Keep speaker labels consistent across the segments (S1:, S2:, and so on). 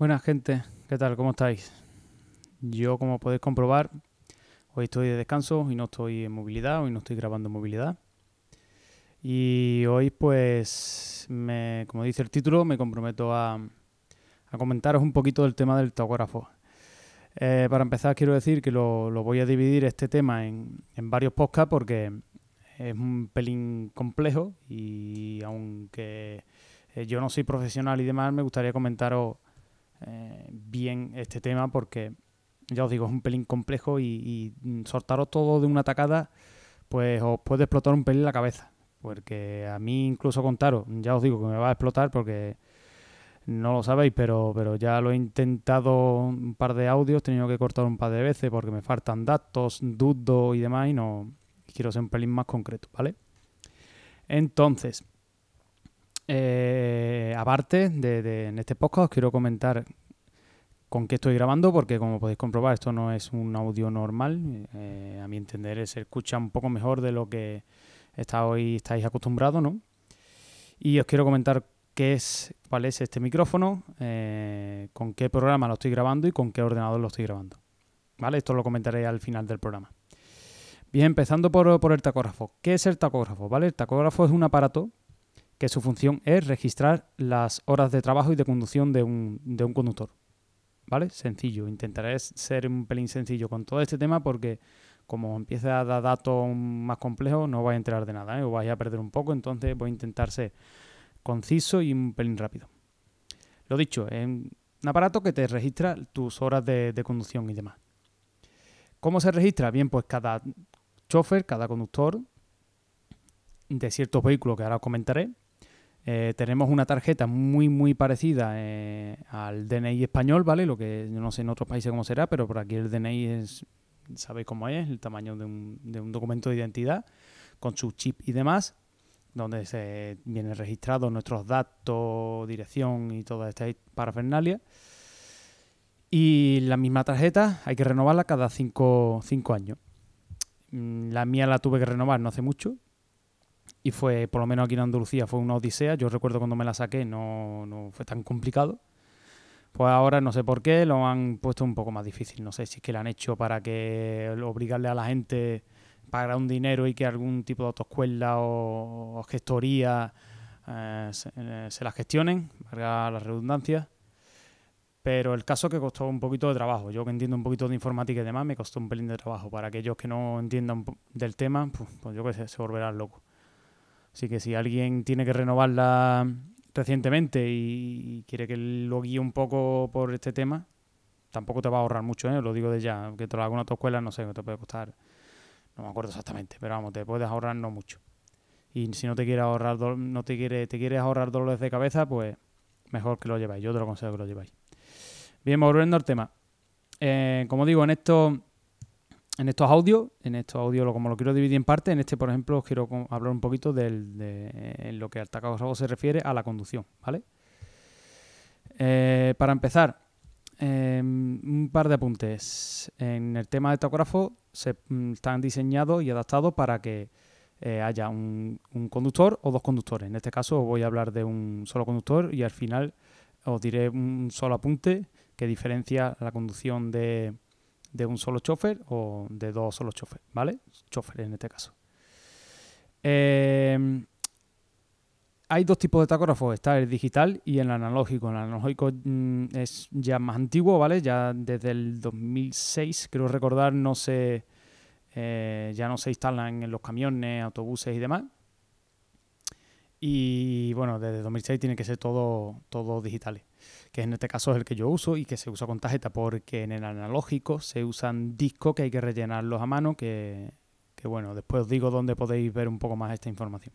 S1: Buenas gente, ¿qué tal? ¿Cómo estáis? Yo, como podéis comprobar, hoy estoy de descanso y no estoy en movilidad, hoy no estoy grabando en movilidad. Y hoy, pues, como dice el título, me comprometo a, a comentaros un poquito del tema del tacógrafo. Eh, para empezar, quiero decir que lo, lo voy a dividir este tema en, en varios podcasts porque es un pelín complejo y aunque eh, yo no soy profesional y demás, me gustaría comentaros eh, bien este tema porque, ya os digo, es un pelín complejo y, y soltaros todo de una tacada, pues os puede explotar un pelín la cabeza. Porque a mí incluso contaros, ya os digo que me va a explotar porque no lo sabéis, pero, pero ya lo he intentado un par de audios, he tenido que cortar un par de veces porque me faltan datos, dudo y demás y no quiero ser un pelín más concreto, ¿vale? Entonces, eh, aparte de, de, en este podcast, os quiero comentar con qué estoy grabando, porque como podéis comprobar, esto no es un audio normal. Eh, a mi entender, se escucha un poco mejor de lo que está hoy estáis acostumbrados, ¿no? Y os quiero comentar qué es, cuál es este micrófono, eh, con qué programa lo estoy grabando y con qué ordenador lo estoy grabando. ¿Vale? Esto lo comentaré al final del programa. Bien, empezando por, por el tacógrafo. ¿Qué es el tacógrafo? ¿Vale? El tacógrafo es un aparato que su función es registrar las horas de trabajo y de conducción de un, de un conductor. ¿Vale? Sencillo. Intentaré ser un pelín sencillo con todo este tema porque como empiece a dar datos más complejos no vais a enterar de nada, ¿eh? os vais a perder un poco, entonces voy a intentar ser conciso y un pelín rápido. Lo dicho, es un aparato que te registra tus horas de, de conducción y demás. ¿Cómo se registra? Bien, pues cada chofer, cada conductor de ciertos vehículos que ahora os comentaré, eh, tenemos una tarjeta muy muy parecida eh, al DNI español, ¿vale? Lo que yo no sé en otros países cómo será, pero por aquí el DNI es, sabéis cómo es, el tamaño de un, de un documento de identidad, con su chip y demás, donde se vienen registrados nuestros datos, dirección y toda esta parafernalia. Y la misma tarjeta hay que renovarla cada 5 años. Mm, la mía la tuve que renovar no hace mucho. Y fue, por lo menos aquí en Andalucía, fue una odisea. Yo recuerdo cuando me la saqué no, no fue tan complicado. Pues ahora no sé por qué lo han puesto un poco más difícil. No sé si es que lo han hecho para que obligarle a la gente a pagar un dinero y que algún tipo de autoescuela o, gestoría eh, se, eh, se, la gestionen, para la redundancia. Pero el caso que costó un poquito de trabajo. Yo que entiendo un poquito de informática y demás, me costó un pelín de trabajo. Para aquellos que no entiendan del tema, pues, pues yo que sé, se volverán locos. Así que si alguien tiene que renovarla recientemente y quiere que lo guíe un poco por este tema, tampoco te va a ahorrar mucho, ¿eh? lo digo de ya, que te lo haga una escuela, no sé, te puede costar, no me acuerdo exactamente, pero vamos, te puedes ahorrar no mucho. Y si no te quieres ahorrar, no te quiere, te quieres ahorrar dolores de cabeza, pues mejor que lo lleváis. Yo te lo aconsejo que lo lleváis. Bien, volviendo al tema. Eh, como digo, en estos en estos audios, en estos audios como lo quiero dividir en parte, en este, por ejemplo, os quiero hablar un poquito de lo que al tacógrafo se refiere a la conducción, ¿vale? Eh, para empezar, eh, un par de apuntes. En el tema del tacógrafo se mm, están diseñados y adaptados para que eh, haya un, un, conductor o dos conductores. En este caso voy a hablar de un solo conductor y al final os diré un solo apunte que diferencia la conducción de de un solo chofer o de dos solos chofer, ¿vale? Chofer en este caso. Eh, hay dos tipos de tacógrafos, está el digital y el analógico. El analógico mmm, es ya más antiguo, ¿vale? Ya desde el 2006, creo recordar, no se, eh, ya no se instalan en los camiones, autobuses y demás. Y bueno, desde 2006 tiene que ser todo, todo digitales que en este caso es el que yo uso y que se usa con tarjeta porque en el analógico se usan discos que hay que rellenarlos a mano, que, que bueno, después os digo dónde podéis ver un poco más esta información.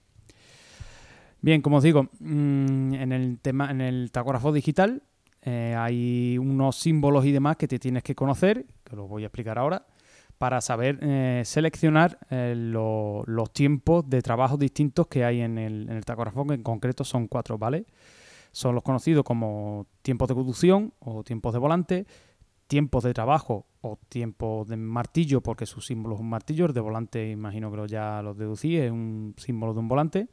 S1: Bien, como os digo, mmm, en el tema, en el tacógrafo digital eh, hay unos símbolos y demás que te tienes que conocer, que los voy a explicar ahora, para saber eh, seleccionar eh, lo, los tiempos de trabajo distintos que hay en el, en el tacógrafo, que en concreto son cuatro, ¿vale? Son los conocidos como tiempos de conducción o tiempos de volante, tiempos de trabajo o tiempos de martillo, porque su símbolo es un martillo, el de volante imagino que ya lo deducí, es un símbolo de un volante,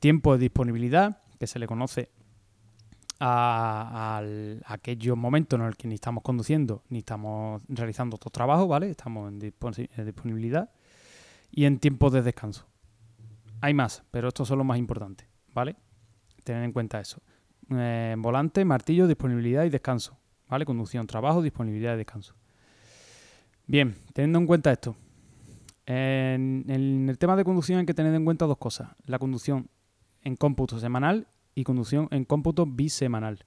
S1: tiempo de disponibilidad, que se le conoce a, aquellos momentos en los que ni estamos conduciendo ni estamos realizando otros trabajos, ¿vale? Estamos en, disponibilidad y en tiempo de descanso. Hay más, pero estos son los más importantes, ¿vale? Tener en cuenta eso. Eh, volante, martillo, disponibilidad y descanso, ¿vale? Conducción, trabajo, disponibilidad y descanso. Bien, teniendo en cuenta esto, en, el tema de conducción hay que tener en cuenta dos cosas. La conducción en cómputo semanal y conducción en cómputo bisemanal.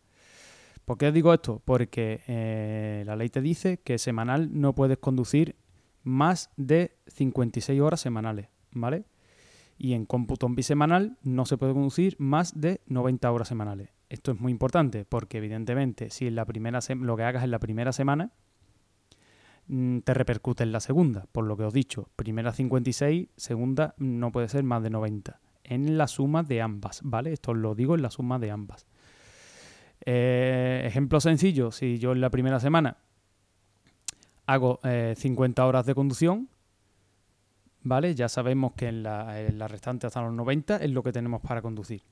S1: ¿Por qué digo esto? Porque eh, la ley te dice que semanal no puedes conducir más de 56 horas semanales, ¿vale? Y en cómputo bisemanal no se puede conducir más de 90 horas semanales. Esto es muy importante porque evidentemente si en la primera lo que hagas en la primera semana mm, te repercute en la segunda, por lo que os he dicho, primera 56, segunda no puede ser más de 90 en la suma de ambas, ¿vale? Esto lo digo en la suma de ambas. Eh, ejemplo sencillo, si yo en la primera semana hago 50 eh, horas de conducción, ¿vale? Ya sabemos que en la, restante hasta los 90 es lo que tenemos para conducir.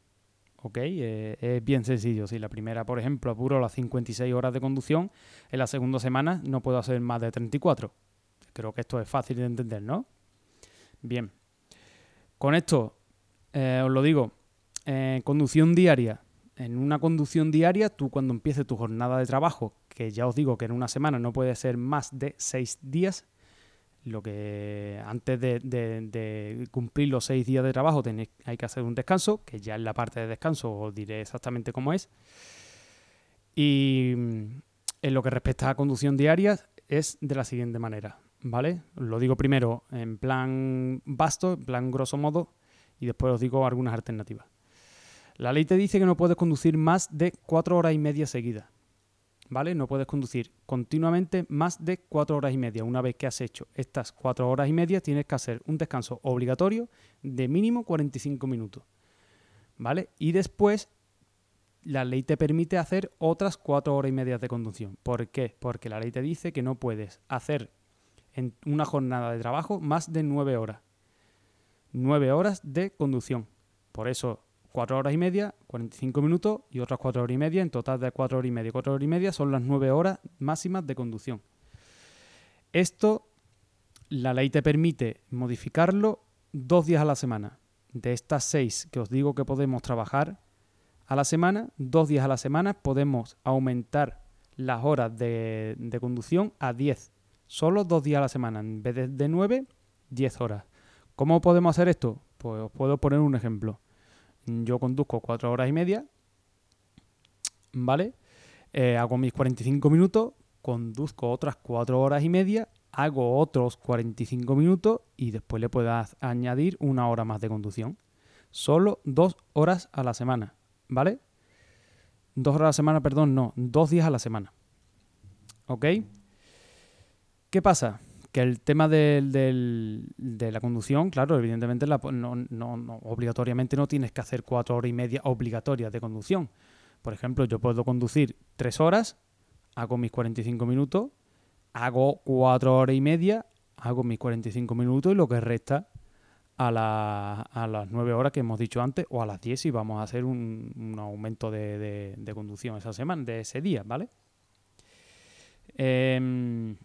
S1: ¿Ok? Eh, es bien sencillo. Si la primera, por ejemplo, apuro las 56 horas de conducción, en la segunda semana no puedo hacer más de 34. Creo que esto es fácil de entender, ¿no? Bien. Con esto eh, os lo digo, conducción diaria. En una conducción diaria, tú cuando empieces tu jornada de trabajo, que ya os digo que en una semana no puede ser más de seis días, lo que antes de, cumplir los seis días de trabajo hay que hacer un descanso, que ya en la parte de descanso os diré exactamente cómo es. Y en lo que respecta a conducción diaria es de la siguiente manera, ¿vale? Lo digo primero en plan vasto, en plan grosso modo, y después os digo algunas alternativas. La ley te dice que no puedes conducir más de cuatro horas y media seguidas. ¿Vale? No puedes conducir continuamente más de cuatro horas y media. Una vez que has hecho estas cuatro horas y media, tienes que hacer un descanso obligatorio de mínimo 45 minutos. ¿Vale? Y después la ley te permite hacer otras cuatro horas y media de conducción. ¿Por qué? Porque la ley te dice que no puedes hacer en una jornada de trabajo más de nueve horas. 9 horas de conducción. Por eso, 4 horas y media, 45 minutos y otras 4 horas y media. En total de 4 horas y media, 4 horas y media son las 9 horas máximas de conducción. Esto, la ley te permite modificarlo dos días a la semana. De estas 6 que os digo que podemos trabajar a la semana, dos días a la semana podemos aumentar las horas de, de conducción a 10. Solo dos días a la semana. En vez de, de 9, 10 horas. ¿Cómo podemos hacer esto? Pues os puedo poner un ejemplo. Yo conduzco cuatro horas y media, ¿vale? Eh, hago mis 45 minutos, conduzco otras cuatro horas y media, hago otros 45 minutos y después le puedo añadir una hora más de conducción. Solo dos horas a la semana, ¿vale? Dos horas a la semana, perdón, no, dos días a la semana. ¿Ok? ¿Qué pasa? Que el tema de, la conducción, claro, evidentemente no, obligatoriamente no tienes que hacer cuatro horas y media obligatorias de conducción. Por ejemplo, yo puedo conducir tres horas, hago mis 45 minutos, hago cuatro horas y media, hago mis 45 minutos y lo que resta a, las nueve horas que hemos dicho antes o a las 10 si vamos a hacer un, aumento de, de, conducción esa semana, de ese día, ¿vale? Eh,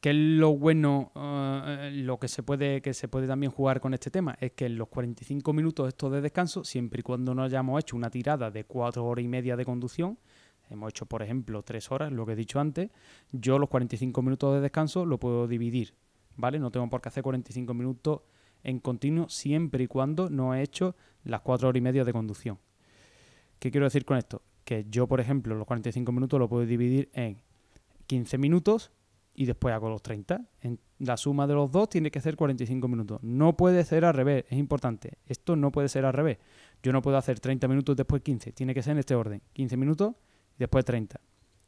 S1: ¿Qué es lo bueno, eh, lo que se puede que se puede también jugar con este tema? Es que en los 45 minutos estos de descanso, siempre y cuando no hayamos hecho una tirada de 4 horas y media de conducción, hemos hecho por ejemplo 3 horas, lo que he dicho antes, yo los 45 minutos de descanso lo puedo dividir, ¿vale? No tengo por qué hacer 45 minutos en continuo siempre y cuando no he hecho las 4 horas y media de conducción. ¿Qué quiero decir con esto? Que yo, por ejemplo, los 45 minutos lo puedo dividir en 15 minutos y después hago los 30. En la suma de los dos tiene que ser 45 minutos. No puede ser al revés, es importante. Esto no puede ser al revés. Yo no puedo hacer 30 minutos después 15. Tiene que ser en este orden. 15 minutos y después 30.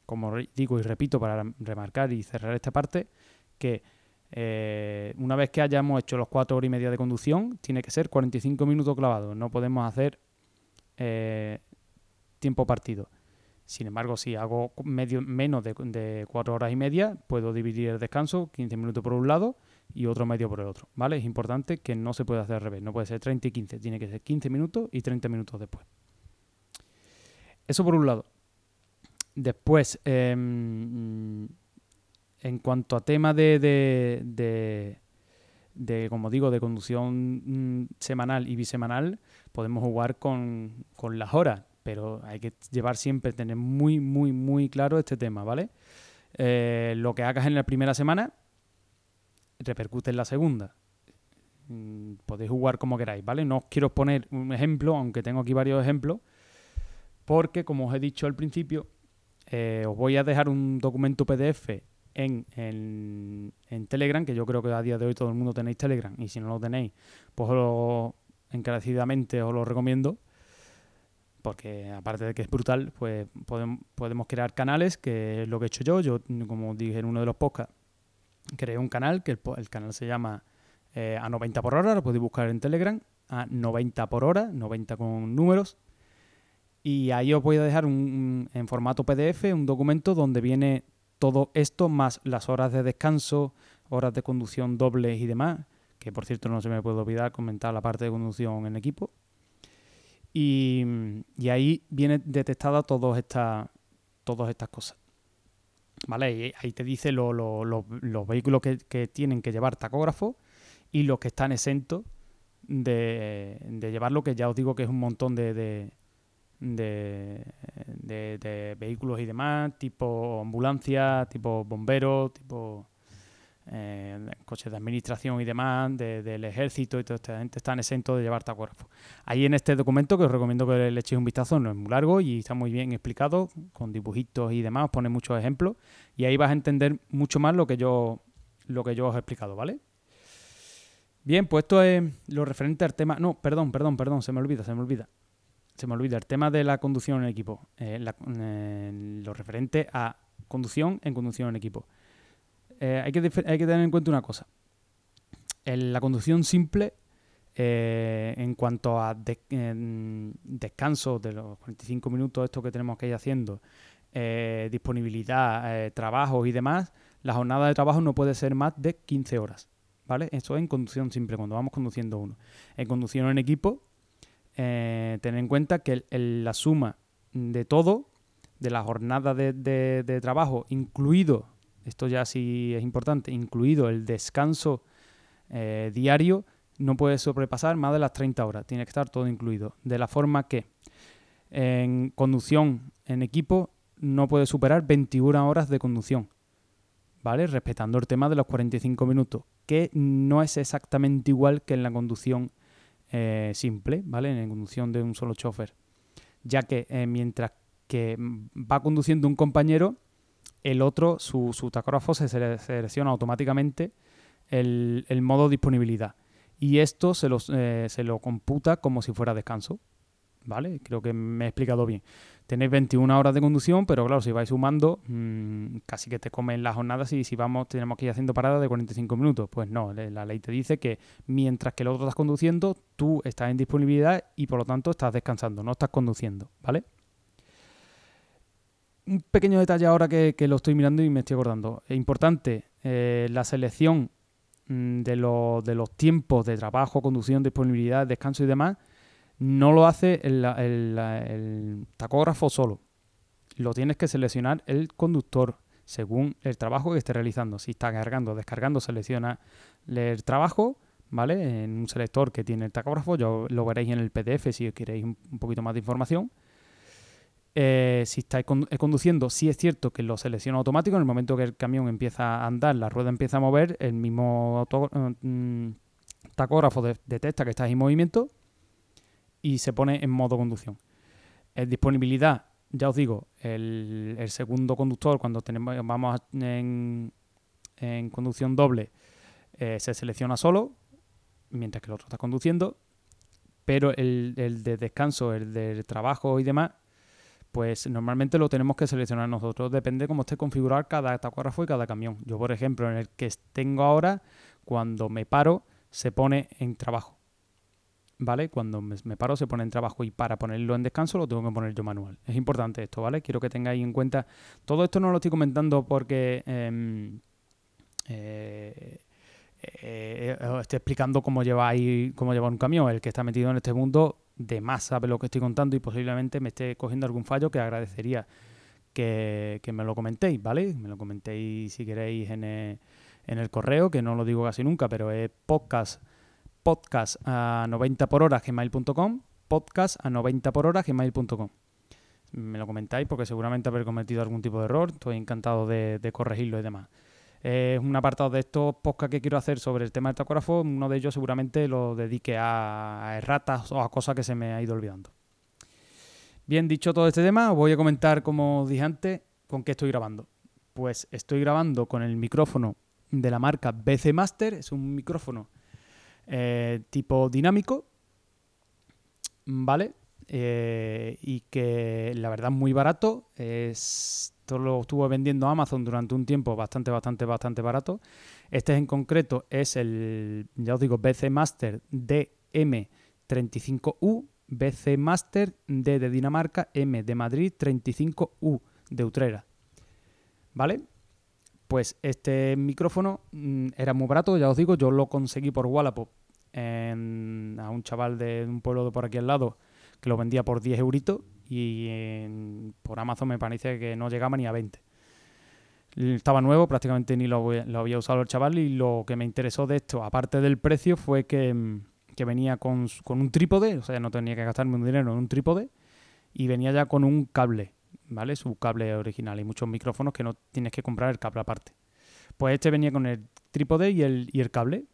S1: Como digo y repito para remarcar y cerrar esta parte, que eh, una vez que hayamos hecho los 4 horas y media de conducción, tiene que ser 45 minutos clavados. No podemos hacer eh, tiempo partido. Sin embargo, si hago medio, menos de, 4 horas y media, puedo dividir el descanso, 15 minutos por un lado y otro medio por el otro. ¿Vale? Es importante que no se pueda hacer al revés. No puede ser 30 y 15, tiene que ser 15 minutos y 30 minutos después. Eso por un lado. Después, em, en cuanto a tema de, de, de, como digo, de conducción mm, semanal y bisemanal, podemos jugar con, con las horas, pero hay que llevar siempre, tener muy, muy, muy claro este tema, ¿vale? Eh, lo que hagas en la primera semana repercute en la segunda. Mm, podéis jugar como queráis, ¿vale? No os quiero poner un ejemplo, aunque tengo aquí varios ejemplos, porque como os he dicho al principio, eh, os voy a dejar un documento PDF en, en, Telegram, que yo creo que a día de hoy todo el mundo tenéis Telegram, y si no lo tenéis, pues lo, encarecidamente os lo recomiendo, porque aparte de que es brutal, pues podemos, crear canales, que es lo que he hecho yo. Yo, como dije en uno de los podcasts, creé un canal, que el, canal se llama eh, a 90 por hora, lo podéis buscar en Telegram, a 90 por hora, 90 con números. Y ahí os voy a dejar un, en formato PDF un documento donde viene todo esto más las horas de descanso, horas de conducción dobles y demás, que por cierto no se me puede olvidar comentar la parte de conducción en equipo. Y, ahí viene detectada todas estas, todas estas cosas. ¿Vale? Y ahí te dice los vehículos que, tienen que llevar tacógrafo y los que están exentos de, llevarlo, que ya os digo que es un montón de, de, de, vehículos y demás, tipo ambulancia, tipo bomberos, tipo eh, coches de administración y demás, del ejército y toda esta gente están exentos de llevar tacógrafo. Ahí en este documento, que os recomiendo que le echéis un vistazo, no es muy largo y está muy bien explicado, con dibujitos y demás, os pone muchos ejemplos y ahí vas a entender mucho más lo que yo, lo que yo os he explicado, ¿vale? Bien, pues esto es lo referente al tema... No, perdón, perdón, perdón, se me olvida, se me olvida se me olvida, el tema de la conducción en equipo, eh, lo referente a conducción en conducción en equipo. Eh, hay, que tener en cuenta una cosa. En la conducción simple, eh, en cuanto a descanso de los 45 minutos, esto que tenemos que ir haciendo, disponibilidad, trabajo y demás, la jornada de trabajo no puede ser más de 15 horas. ¿Vale? Eso es en conducción simple, cuando vamos conduciendo uno. En conducción en equipo, eh, tener en cuenta que la suma de todo, de la jornada de, trabajo, incluido, esto ya sí es importante, incluido el descanso eh, diario, no puede sobrepasar más de las 30 horas, tiene que estar todo incluido. De la forma que en conducción en equipo no puede superar 21 horas de conducción, ¿vale? Respetando el tema de los 45 minutos, que no es exactamente igual que en la conducción eh, simple, ¿vale? En conducción de un solo chofer. Ya que eh, mientras que va conduciendo un compañero, el otro, su, su tacógrafo se selecciona automáticamente el, modo disponibilidad. Y esto se, eh, se lo computa como si fuera descanso. ¿Vale? Creo que me he explicado bien tenéis 21 horas de conducción, pero claro, si vais sumando, mm, casi que te comen las jornadas y si vamos, tenemos que ir haciendo paradas de 45 minutos. Pues no, la ley te dice que mientras que el otro estás conduciendo, tú estás en disponibilidad y por lo tanto estás descansando, no estás conduciendo, ¿vale? Un pequeño detalle ahora que, lo estoy mirando y me estoy acordando. Es importante eh, la selección mm, de, de los tiempos de trabajo, conducción, disponibilidad, descanso y demás no lo hace el, tacógrafo solo. Lo tienes que seleccionar el conductor según el trabajo que esté realizando. Si está cargando, descargando, selecciona el trabajo, ¿vale? En un selector que tiene el tacógrafo, yo lo veréis en el PDF si queréis un, poquito más de información. Eh, si estáis eh, conduciendo, sí es cierto que lo selecciona automático. En el momento que el camión empieza a andar, la rueda empieza a mover, el mismo mm, tacógrafo detecta que estáis en movimiento y se pone en modo conducción. En disponibilidad, ya os digo, el, segundo conductor, cuando tenemos, vamos en, conducción doble, eh, se selecciona solo, mientras que el otro está conduciendo, pero el, el de descanso, el de trabajo y demás, pues normalmente lo tenemos que seleccionar nosotros. Depende cómo esté configurado cada tacógrafo y cada camión. Yo, por ejemplo, en el que tengo ahora, cuando me paro, se pone en trabajo. ¿vale? Cuando me, paro se pone en trabajo y para ponerlo en descanso lo tengo que poner yo manual. Es importante esto, ¿vale? Quiero que tengáis en cuenta. Todo esto no lo estoy comentando porque em, eh, eh, eh, estoy explicando cómo lleváis, cómo llevar un camión. El que está metido en este mundo de más sabe lo que estoy contando y posiblemente me esté cogiendo algún fallo que agradecería que, me lo comentéis, ¿vale? Me lo comentéis si queréis en el, correo, que no lo digo casi nunca, pero es podcast, podcast a 90 por hora gmail.com, podcast a 90 por hora gmail.com. Me lo comentáis porque seguramente habré cometido algún tipo de error, estoy encantado de, corregirlo y demás. Es un apartado de estos podcasts que quiero hacer sobre el tema del tacógrafo, uno de ellos seguramente lo dedique a erratas o a cosas que se me ha ido olvidando. Bien, dicho todo este tema, os voy a comentar, como dije antes, con qué estoy grabando. Pues estoy grabando con el micrófono de la marca BC Master, es un micrófono eh, tipo dinámico, ¿vale? Eh, y que la verdad es muy barato. Esto lo estuvo vendiendo Amazon durante un tiempo bastante, bastante, bastante barato. Este en concreto es el, ya os digo, BC Master DM35U, BC Master D de Dinamarca, M de Madrid, 35U de Utrera. ¿Vale? Pues este micrófono mm, era muy barato, ya os digo, yo lo conseguí por Wallapop a un chaval de un pueblo de por aquí al lado que lo vendía por 10 euritos y por Amazon me parece que no llegaba ni a 20. Estaba nuevo, prácticamente ni lo, lo había usado el chaval y lo que me interesó de esto, aparte del precio, fue que mm, que venía con, un trípode, o sea, no tenía que gastarme un dinero en un trípode, y venía ya con un cable, ¿vale? Su cable original. y muchos micrófonos que no tienes que comprar el cable aparte. Pues este venía con el trípode y el, y el cable.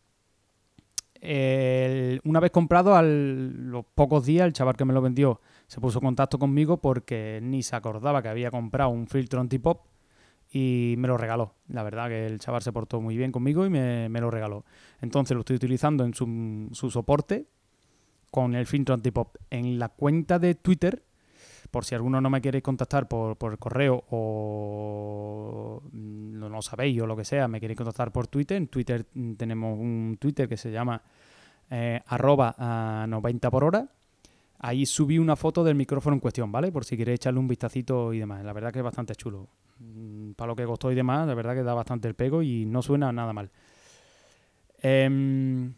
S1: Una vez comprado, a los pocos días, el chaval que me lo vendió se puso en contacto conmigo porque ni se acordaba que había comprado un filtro antipop y me lo regaló. La verdad que el chaval se portó muy bien conmigo y me, lo regaló. Entonces lo estoy utilizando en su, su, soporte con el filtro antipop. En la cuenta de Twitter, por si alguno no me quiere contactar por, por correo o no lo sabéis o lo que sea, me queréis contactar por Twitter. En Twitter tenemos un Twitter que se llama eh, arroba a 90 por hora. Ahí subí una foto del micrófono en cuestión, ¿vale? Por si queréis echarle un vistacito y demás. La verdad que es bastante chulo. Mm, para lo que costó y demás, la verdad que da bastante el pego y no suena nada mal. Em,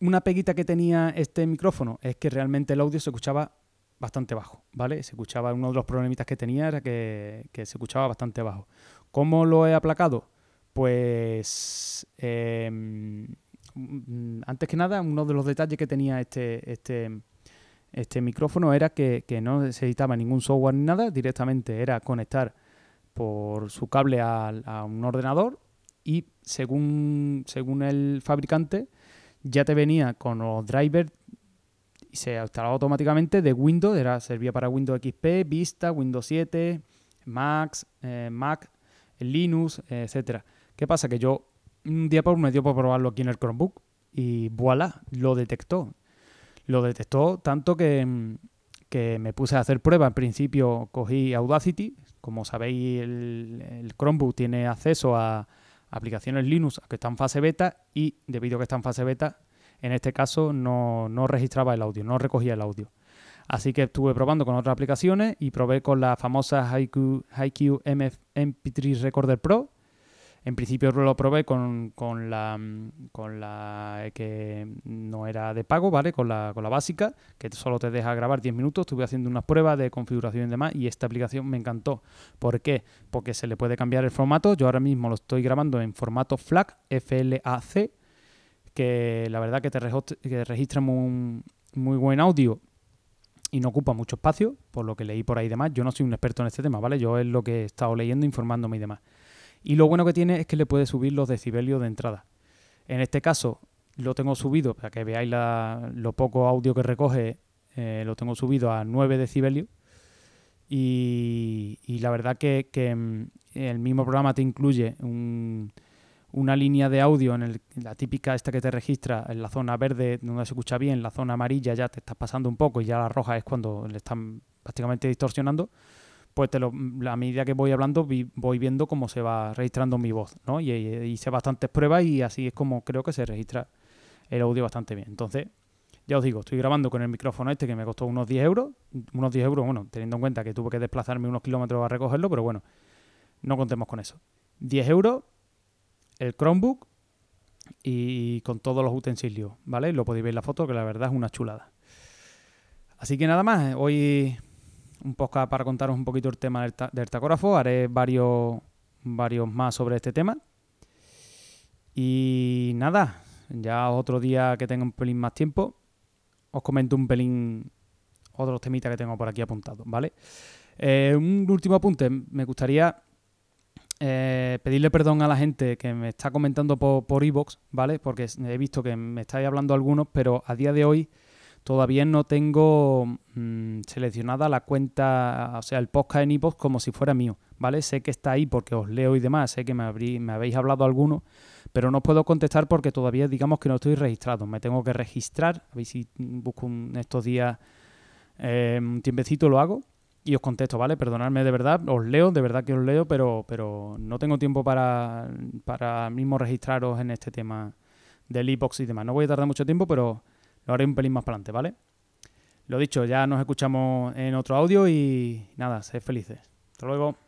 S1: una peguita que tenía este micrófono es que realmente el audio se escuchaba bastante bajo, ¿vale? Se escuchaba, uno de los problemitas que tenía era que, se escuchaba bastante bajo. ¿Cómo lo he aplacado? Pues em, mm, antes que nada, uno de los detalles que tenía este, este, este micrófono era que, que no necesitaba ningún software ni nada, directamente era conectar por su cable a, un ordenador y según, según el fabricante ya te venía con los drivers se instalaba automáticamente de Windows, era, servía para Windows XP, Vista, Windows 7, Max, eh, Mac, Linux, etcétera. ¿Qué pasa? Que yo un día por me dio por probarlo aquí en el Chromebook y voilà, lo detectó. Lo detectó tanto que, que me puse a hacer prueba. En principio cogí Audacity, como sabéis, el, Chromebook tiene acceso a aplicaciones Linux que están en fase beta y debido a que está en fase beta, en este caso no, registraba el audio, no recogía el audio. Que y la famosa HiQ, MP3 Recorder Pro, en principio lo probé con, la, con la que la, la te deja grabar 10 minutos. Estuve haciendo unas pruebas de configuración y demás y esta aplicación me encantó. ¿Por qué? Porque se le puede cambiar el formato. Yo ahora mismo lo estoy grabando en formato FLAC, FLAC, que la verdad que te, registra muy, muy buen audio y no ocupa mucho espacio, por lo que leí por ahí y demás. Yo no soy un experto en este tema, ¿vale? Yo es lo que he estado leyendo, informándome y demás. Y lo bueno que tiene es que le puede subir los decibelios de entrada. En este caso lo tengo subido, para que veáis lo poco audio que recoge, eh, lo tengo subido a 9 decibelios. Y, la verdad que, mm, el mismo programa te incluye una línea de audio en el, la típica esta que te registra en la zona verde donde se escucha bien, la zona amarilla ya te estás pasando un poco y ya la roja es cuando le están prácticamente distorsionando pues te a medida que voy hablando voy viendo cómo se va registrando mi voz, ¿no? Y, hice bastantes pruebas y así es como creo que se registra el audio bastante bien. Entonces, ya os digo, estoy grabando con el micrófono este que me costó unos 10 euros, unos 10 euros, bueno, teniendo en cuenta que tuve que desplazarme unos kilómetros a recogerlo, pero bueno, no contemos con eso. 10 euros, el Chromebook y con todos los utensilios, ¿vale? Lo podéis ver en la foto, que la verdad es una chulada. Así que nada más, hoy un poco para contaros un poquito el tema del, tacógrafo, haré varios, varios más sobre este tema. Y nada, ya otro día que tenga un pelín más tiempo, os comento un pelín otros temitas que tengo por aquí apuntados, ¿vale? Eh, un último apunte, me gustaría eh, pedirle perdón a la gente que me está comentando por Evox, ¿vale? Porque he visto que me estáis hablando algunos, pero a día de hoy todavía no tengo mm, seleccionada la cuenta, o sea, el podcast en Evox como si fuera mío, ¿vale? Sé que está ahí porque os leo y demás, sé que me, habéis hablado algunos, pero no puedo contestar porque todavía digamos que no estoy registrado. Me tengo que registrar, a ver si busco estos días eh, un tiempecito lo hago y os contesto, ¿vale? Perdonadme de verdad, os leo, de verdad que os leo, pero, pero no tengo tiempo para, para mismo registraros en este tema del e-box y demás. No voy a tardar mucho tiempo, pero lo haré un pelín más para adelante, ¿vale? Lo dicho, ya nos escuchamos en otro audio y nada, sed felices. Hasta luego.